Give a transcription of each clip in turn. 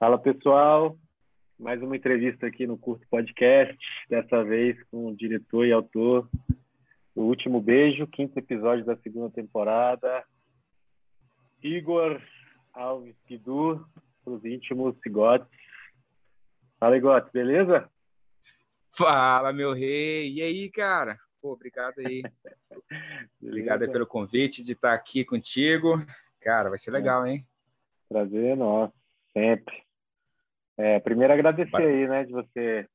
Fala pessoal, mais uma entrevista aqui no Curto Podcast, dessa vez com o diretor e autor do Último Beijo, quinto episódio da segunda temporada, Igor Alves Pidu, os íntimos Cigotes. Fala, Igote, beleza? Fala, meu rei. E aí, cara? Pô, obrigado aí. obrigado aí pelo convite de estar aqui contigo. Cara, vai ser legal, hein? Prazer é nosso, sempre. É, primeiro agradecer aí, né, de você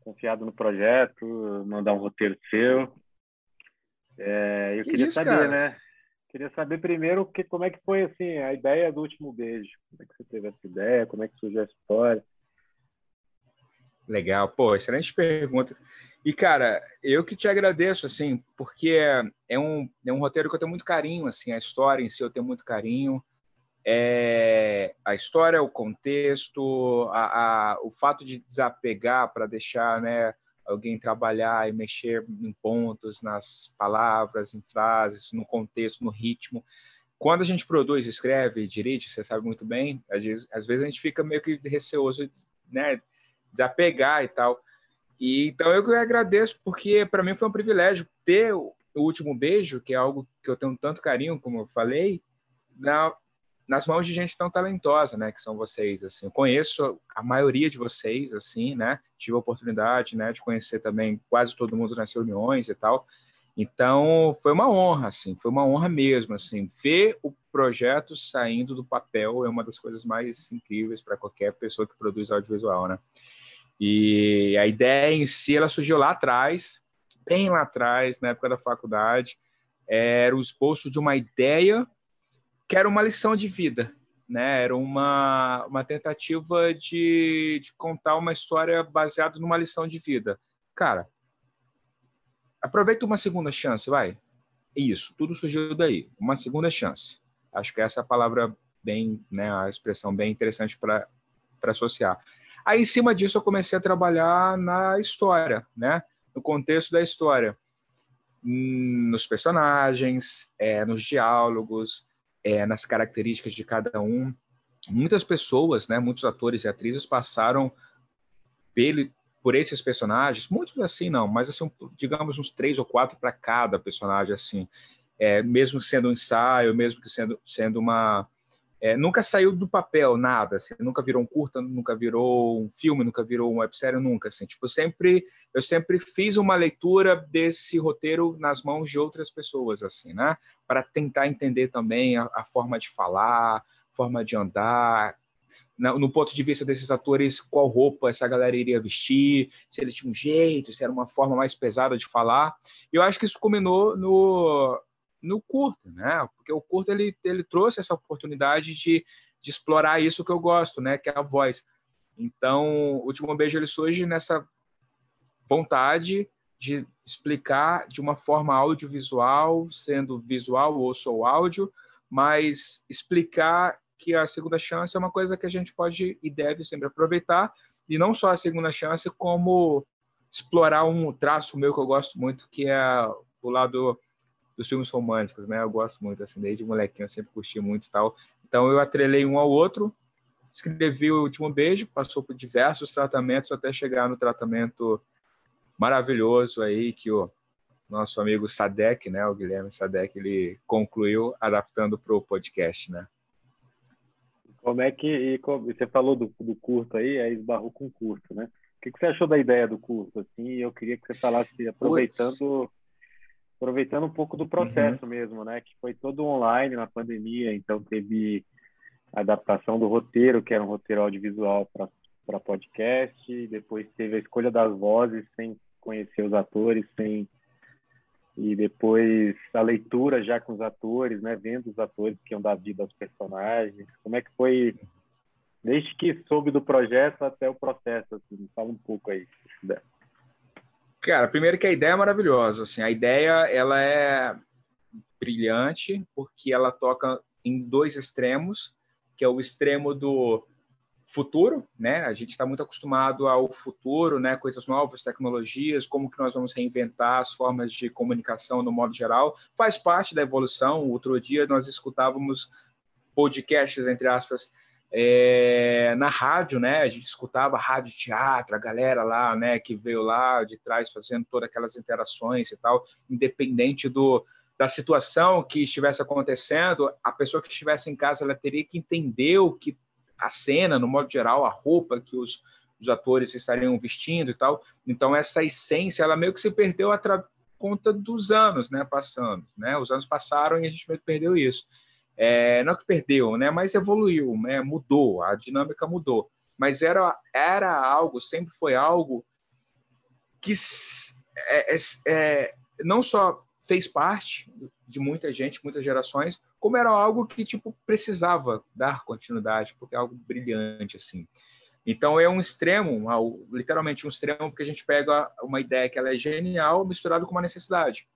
confiado no projeto, mandar um roteiro seu. É, eu que queria isso, saber, cara? né? Queria saber primeiro que, como é que foi assim a ideia do último beijo. Como é que você teve essa ideia? Como é que surgiu a história? Legal, pô, excelente pergunta. E, cara, eu que te agradeço, assim, porque é, é, um, é um roteiro que eu tenho muito carinho, assim, a história em si eu tenho muito carinho é, a história, o contexto, a, a, o fato de desapegar para deixar né, alguém trabalhar e mexer em pontos, nas palavras, em frases, no contexto, no ritmo. Quando a gente produz, escreve, dirige, você sabe muito bem, às vezes, às vezes a gente fica meio que receoso, né, desapegar e tal. E então eu agradeço porque para mim foi um privilégio ter o, último beijo, que é algo que eu tenho tanto carinho, como eu falei, na, nas mãos de gente tão talentosa, né, que são vocês, assim. Eu conheço a maioria de vocês, assim, né? Tive a oportunidade, né, de conhecer também quase todo mundo nas reuniões e tal. Então, foi uma honra, assim, foi uma honra mesmo, assim. Ver o projeto saindo do papel é uma das coisas mais incríveis para qualquer pessoa que produz audiovisual, né? E a ideia em si, ela surgiu lá atrás, bem lá atrás, na época da faculdade. Era o esboço de uma ideia que era uma lição de vida, né? Era uma, uma tentativa de, de contar uma história baseada numa lição de vida. Cara, aproveita uma segunda chance, vai. Isso, tudo surgiu daí. Uma segunda chance. Acho que essa é palavra bem, né, a expressão bem interessante para associar. Aí, em cima disso, eu comecei a trabalhar na história, né? No contexto da história, hum, nos personagens, é, nos diálogos, é, nas características de cada um. Muitas pessoas, né, muitos atores e atrizes passaram pelo, por esses personagens, muitos assim não, mas assim, digamos uns três ou quatro para cada personagem assim, é, mesmo sendo um ensaio, mesmo que sendo sendo uma é, nunca saiu do papel nada, assim, nunca virou um curta, nunca virou um filme, nunca virou uma websérie, nunca, assim, tipo, sempre, eu sempre fiz uma leitura desse roteiro nas mãos de outras pessoas, assim, né, para tentar entender também a, a, forma de falar, forma de andar, no, no ponto de vista desses atores, qual roupa essa galera iria vestir, se ele tinha um jeito, se era uma forma mais pesada de falar, e eu acho que isso culminou no no curto, né? Porque o curto ele, ele trouxe essa oportunidade de, de explorar isso que eu gosto, né? Que é a voz. Então, o último beijo ele surge nessa vontade de explicar de uma forma audiovisual, sendo visual ou só áudio, mas explicar que a segunda chance é uma coisa que a gente pode e deve sempre aproveitar, e não só a segunda chance, como explorar um traço meu que eu gosto muito, que é o lado dos filmes românticos, né? Eu gosto muito, assim, desde molequinho eu sempre curti muito e tal. Então eu atrelei um ao outro, escrevi o último beijo, passou por diversos tratamentos até chegar no tratamento maravilhoso aí que o nosso amigo Sadek, né, o Guilherme Sadek, ele concluiu adaptando para o podcast, né? Como é que como, você falou do, do curto aí, aí esbarrou com o curto, né? O que, que você achou da ideia do curto? Assim, eu queria que você falasse aproveitando Puts aproveitando um pouco do processo uhum. mesmo, né? Que foi todo online na pandemia, então teve a adaptação do roteiro, que era um roteiro audiovisual para podcast, depois teve a escolha das vozes sem conhecer os atores, sem e depois a leitura já com os atores, né? Vendo os atores que iam dar vida aos personagens. Como é que foi desde que soube do projeto até o processo? Assim, fala um pouco aí, se puder. Cara, primeiro que a ideia é maravilhosa. Assim, a ideia ela é brilhante porque ela toca em dois extremos, que é o extremo do futuro, né? A gente está muito acostumado ao futuro, né? Coisas novas, tecnologias, como que nós vamos reinventar as formas de comunicação no modo geral. Faz parte da evolução. Outro dia nós escutávamos podcasts entre aspas é, na rádio, né? A gente escutava rádio teatro, a galera lá, né, que veio lá de trás fazendo todas aquelas interações e tal, independente do da situação que estivesse acontecendo, a pessoa que estivesse em casa ela teria que entender o que a cena, no modo geral, a roupa que os, os atores estariam vestindo e tal. Então essa essência, ela meio que se perdeu a conta dos anos, né, passando, né? Os anos passaram e a gente meio que perdeu isso. É, não que perdeu, né, mas evoluiu, né, mudou, a dinâmica mudou. Mas era era algo, sempre foi algo que é, é, é não só fez parte de muita gente, muitas gerações, como era algo que tipo precisava dar continuidade, porque é algo brilhante assim. Então é um extremo, literalmente um extremo, porque a gente pega uma ideia que ela é genial misturado com uma necessidade.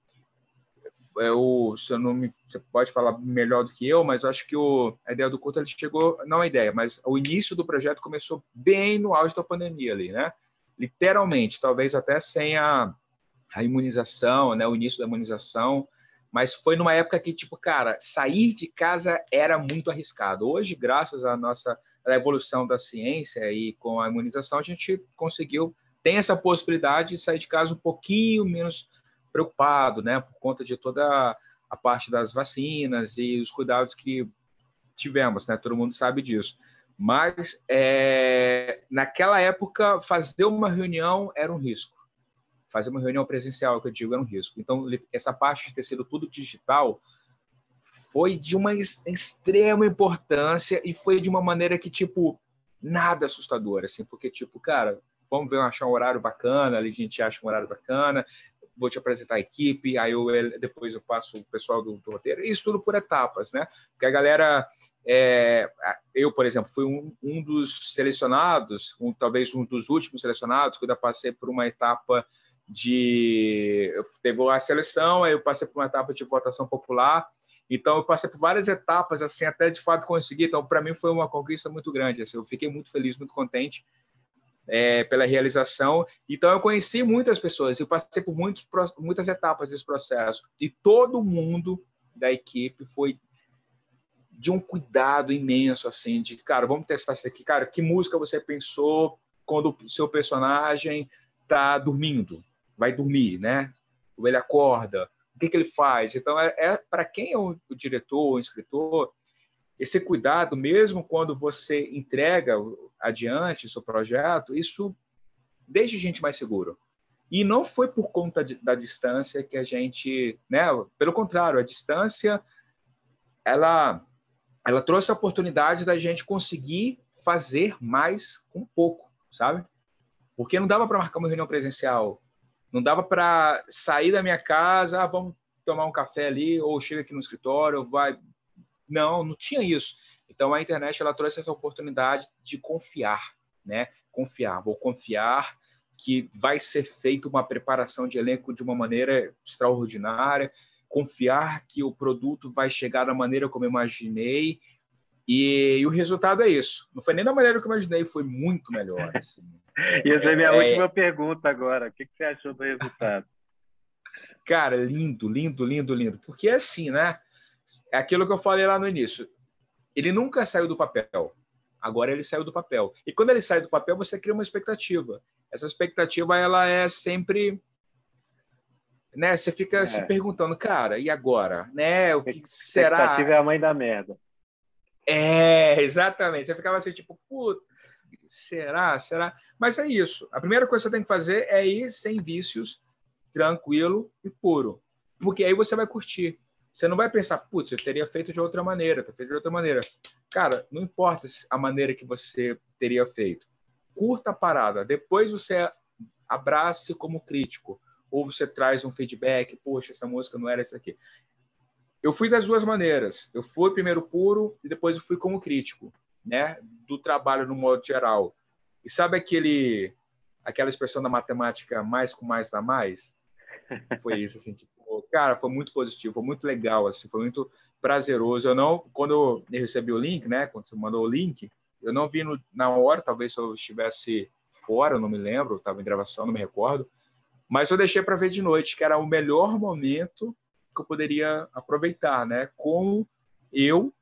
Não me, você pode falar melhor do que eu, mas eu acho que o, a ideia do culto ele chegou, não a ideia, mas o início do projeto começou bem no auge da pandemia ali, né? Literalmente, talvez até sem a a imunização, né, o início da imunização, mas foi numa época que, tipo, cara, sair de casa era muito arriscado. Hoje, graças à nossa à evolução da ciência e com a imunização, a gente conseguiu, tem essa possibilidade de sair de casa um pouquinho menos preocupado, né, por conta de toda a parte das vacinas e os cuidados que tivemos, né, todo mundo sabe disso. Mas, é, naquela época, fazer uma reunião era um risco fazer uma reunião presencial, que eu digo, era um risco. Então, essa parte de ter sido tudo digital foi de uma extrema importância e foi de uma maneira que, tipo, nada assustadora, assim, porque, tipo, cara, vamos ver, achar um horário bacana, ali a gente acha um horário bacana, vou te apresentar a equipe, aí eu, depois eu passo o pessoal do, do roteiro, isso tudo por etapas, né? Porque a galera, é, eu, por exemplo, fui um, um dos selecionados, um, talvez um dos últimos selecionados, quando eu passei por uma etapa de teve a seleção, aí eu passei por uma etapa de votação popular. Então eu passei por várias etapas assim até de fato conseguir. Então para mim foi uma conquista muito grande. Assim, eu fiquei muito feliz, muito contente é, pela realização. Então eu conheci muitas pessoas. Eu passei por muitos, muitas etapas desse processo e todo mundo da equipe foi de um cuidado imenso assim de cara vamos testar isso aqui cara que música você pensou quando o seu personagem está dormindo vai dormir, né? Ou ele acorda, o que, que ele faz? Então, é, é para quem é o, o diretor, o escritor, esse cuidado, mesmo quando você entrega adiante o seu projeto, isso deixa a gente mais seguro. E não foi por conta de, da distância que a gente, né? Pelo contrário, a distância ela ela trouxe a oportunidade da gente conseguir fazer mais com pouco, sabe? Porque não dava para marcar uma reunião presencial não dava para sair da minha casa, ah, vamos tomar um café ali, ou chega aqui no escritório, vai. Não, não tinha isso. Então a internet ela trouxe essa oportunidade de confiar, né? Confiar, vou confiar que vai ser feita uma preparação de elenco de uma maneira extraordinária, confiar que o produto vai chegar da maneira como eu imaginei e, e, o resultado é isso. Não foi nem da maneira que eu imaginei, foi muito melhor. Assim. e essa é a minha é... última pergunta agora. O que, que você achou do resultado? Cara, lindo, lindo, lindo, lindo. Porque é assim, né? É aquilo que eu falei lá no início. Ele nunca saiu do papel. Agora ele saiu do papel. E quando ele sai do papel, você cria uma expectativa. Essa expectativa, ela é sempre né? Você fica é. se perguntando, cara, e agora, né? O que será? Expectativa é a mãe da merda. É, exatamente. Você ficava assim, tipo, putz, será? Será? Mas é isso. A primeira coisa que você tem que fazer é ir sem vícios, tranquilo e puro. Porque aí você vai curtir. Você não vai pensar, putz, eu teria feito de outra maneira, teria feito de outra maneira. Cara, não importa a maneira que você teria feito. Curta a parada. Depois você abrace como crítico. Ou você traz um feedback, poxa, essa música não era essa aqui eu fui das duas maneiras. Eu fui primeiro puro e depois eu fui como crítico, né, do trabalho no modo geral. E sabe aquele aquela expressão da matemática mais com mais dá mais? Foi isso assim, tipo, cara, foi muito positivo, foi muito legal assim, foi muito prazeroso. Eu não quando eu recebi o link, né, quando você mandou o link, eu não vi no, na hora, talvez se eu estivesse fora, não me lembro, estava em gravação, não me recordo. Mas eu deixei para ver de noite, que era o melhor momento que eu poderia aproveitar, né? Como eu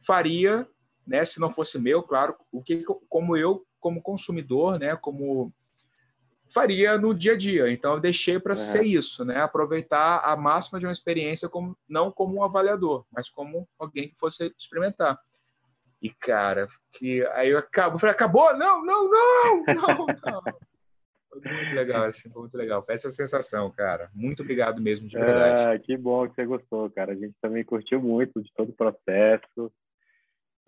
faria né, se não fosse meu, claro, o que como eu como consumidor, né, como faria no dia a dia. Então eu deixei para ser isso, né, aproveitar a máxima de uma experiência como não como um avaliador, mas como alguém que fosse experimentar. E cara, que aí eu acabo, falei, acabou? Não, não, não, não, não. Foi muito legal, assim, foi muito legal. Foi essa sensação, cara. Muito obrigado mesmo, de verdade. Ah, que bom que você gostou, cara. A gente também curtiu muito de todo o processo.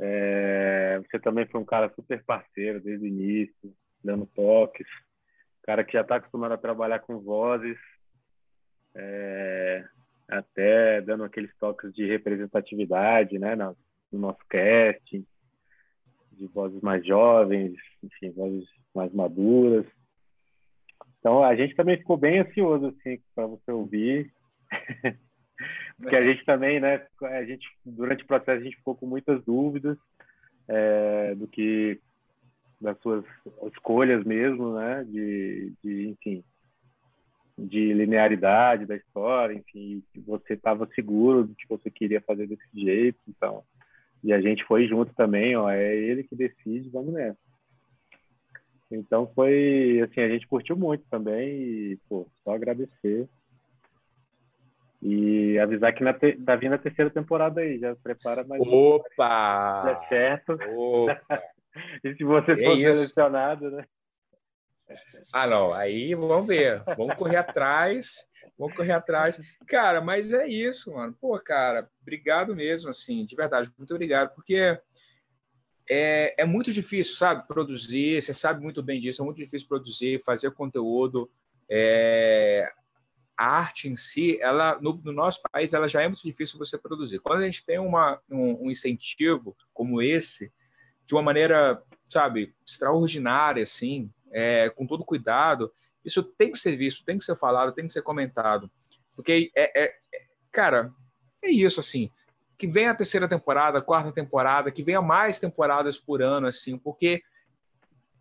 É... Você também foi um cara super parceiro desde o início, dando toques. Cara que já está acostumado a trabalhar com vozes, é... até dando aqueles toques de representatividade, né, no nosso casting, de vozes mais jovens, enfim, vozes mais maduras. Então a gente também ficou bem ansioso assim para você ouvir, porque a gente também, né? A gente durante o processo a gente ficou com muitas dúvidas é, do que das suas escolhas mesmo, né? De, de enfim, de linearidade da história, enfim, que você estava seguro de que você queria fazer desse jeito, então e a gente foi junto também, ó, é ele que decide, vamos nessa. Então foi assim, a gente curtiu muito também e pô, só agradecer. E avisar que na te... tá vindo a terceira temporada aí, já prepara mais. Opa! Um... É certo. Opa! E se você é for isso. selecionado, né? Ah, não, aí vamos ver. Vamos correr atrás. Vamos correr atrás. Cara, mas é isso, mano. Pô, cara, obrigado mesmo, assim, de verdade, muito obrigado, porque é, é muito difícil, sabe, produzir, você sabe muito bem disso, é muito difícil produzir, fazer conteúdo. É, a arte em si, ela no, no, nosso país, ela já é muito difícil você produzir. Quando a gente tem uma, um, um incentivo como esse, de uma maneira, sabe, extraordinária, assim, é, com todo cuidado, isso tem que ser visto, tem que ser falado, tem que ser comentado. Porque, é, é, cara, é isso, assim que venha a terceira temporada, a quarta temporada, que venha mais temporadas por ano, assim, porque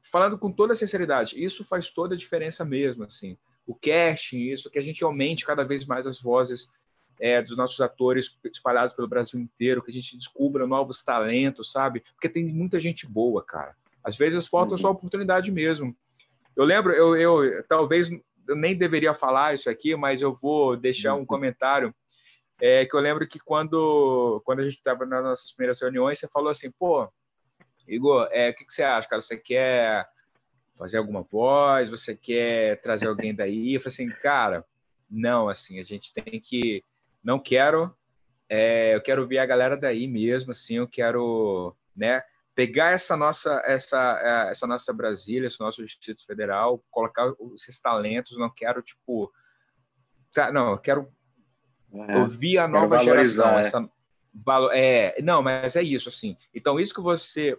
falando com toda sinceridade, isso faz toda a diferença mesmo, assim. O casting, isso, que a gente aumente cada vez mais as vozes é, dos nossos atores espalhados pelo Brasil inteiro, que a gente descubra novos talentos, sabe? Porque tem muita gente boa, cara. Às vezes falta uhum. só oportunidade mesmo. Eu lembro, eu, eu talvez eu nem deveria falar isso aqui, mas eu vou deixar um uhum. comentário é que eu lembro que quando, quando a gente estava nas nossas primeiras reuniões, você falou assim, pô, Igor, é, o que, que você acha, cara? Você quer fazer alguma voz? Você quer trazer alguém daí? Eu falei assim, cara, não, assim, a gente tem que... Não quero... É, eu quero ver a galera daí mesmo, assim, eu quero, né, pegar essa nossa essa é, essa nossa Brasília, esse nosso Distrito Federal, colocar esses talentos, não quero tipo tá, não, eu quero é, ouvir a nova geração. É. Essa, é, não, mas é isso, assim. Então, isso que você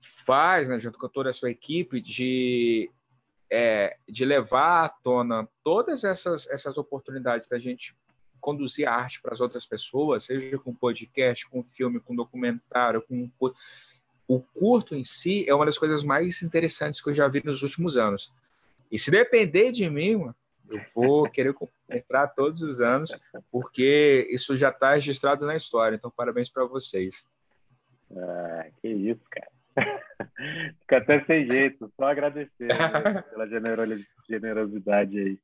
faz, né, junto com toda a sua equipe, de, é, de levar à tona todas essas, essas oportunidades da gente conduzir a arte para as outras pessoas, seja com podcast, com filme, com documentário, com o curto em si é uma das coisas mais interessantes que eu já vi nos últimos anos. E se depender de mim, eu vou querer entrar todos os anos, porque isso já está registrado na história. Então, parabéns para vocês. Ah, que isso, cara. Fica até sem jeito, só agradecer né, pela generosidade aí.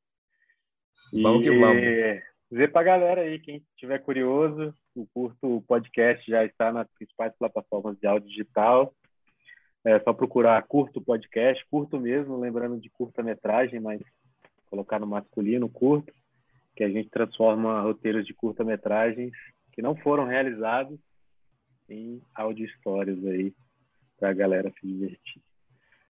E vamos que vamos. Dizer para a galera aí, quem estiver curioso, o curto podcast já está nas principais plataformas de áudio digital. É só procurar curto podcast, curto mesmo, lembrando de curta-metragem, mas colocar no masculino curto, que a gente transforma roteiros de curta-metragens que não foram realizados em áudio histórias aí para a galera se divertir.